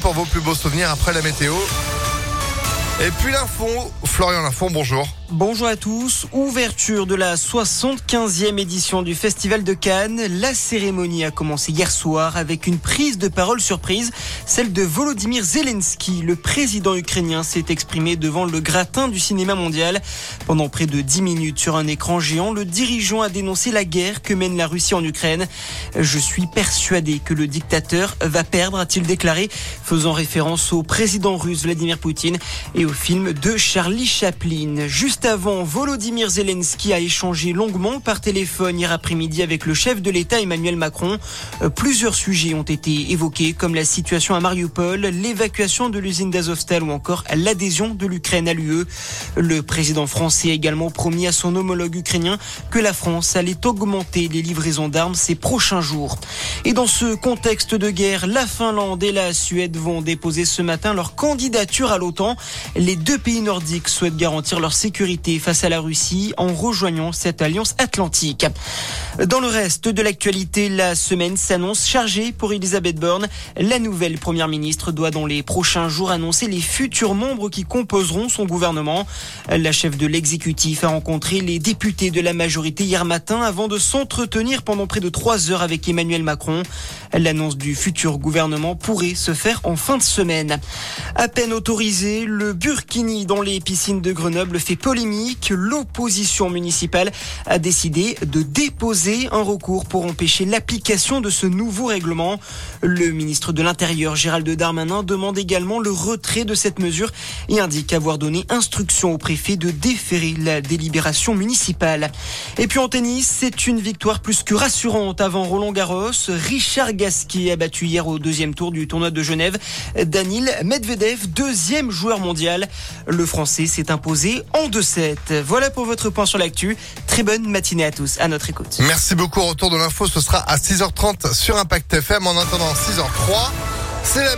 Pour vos plus beaux souvenirs après la météo. Et puis l'info, Florian Lafont, bonjour. Bonjour à tous. Ouverture de la 75e édition du Festival de Cannes. La cérémonie a commencé hier soir avec une prise de parole surprise, celle de Volodymyr Zelensky. Le président ukrainien s'est exprimé devant le gratin du cinéma mondial. Pendant près de 10 minutes sur un écran géant, le dirigeant a dénoncé la guerre que mène la Russie en Ukraine. Je suis persuadé que le dictateur va perdre, a-t-il déclaré, faisant référence au président russe Vladimir Poutine et au film de Charlie Chaplin. Juste avant, Volodymyr Zelensky a échangé longuement par téléphone hier après-midi avec le chef de l'État Emmanuel Macron. Euh, plusieurs sujets ont été évoqués comme la situation à Mariupol, l'évacuation de l'usine d'Azovstal ou encore l'adhésion de l'Ukraine à l'UE. Le président français a également promis à son homologue ukrainien que la France allait augmenter les livraisons d'armes ces prochains jours. Et dans ce contexte de guerre, la Finlande et la Suède vont déposer ce matin leur candidature à l'OTAN. Les deux pays nordiques souhaitent garantir leur sécurité face à la Russie en rejoignant cette alliance atlantique. Dans le reste de l'actualité, la semaine s'annonce chargée pour Elisabeth Borne. La nouvelle première ministre doit dans les prochains jours annoncer les futurs membres qui composeront son gouvernement. La chef de l'exécutif a rencontré les députés de la majorité hier matin avant de s'entretenir pendant près de trois heures avec Emmanuel Macron. L'annonce du futur gouvernement pourrait se faire en fin de semaine. À peine autorisé, le burkini dans les de Grenoble fait polémique. L'opposition municipale a décidé de déposer un recours pour empêcher l'application de ce nouveau règlement. Le ministre de l'Intérieur, Gérald Darmanin, demande également le retrait de cette mesure et indique avoir donné instruction au préfet de déférer la délibération municipale. Et puis en tennis, c'est une victoire plus que rassurante avant Roland Garros. Richard Gasquet a battu hier au deuxième tour du tournoi de Genève Danil Medvedev, deuxième joueur mondial. Le Français imposé en 2-7. Voilà pour votre point sur l'actu. Très bonne matinée à tous. À notre écoute. Merci beaucoup. Retour de l'info, ce sera à 6h30 sur Impact FM. En attendant 6h03, c'est la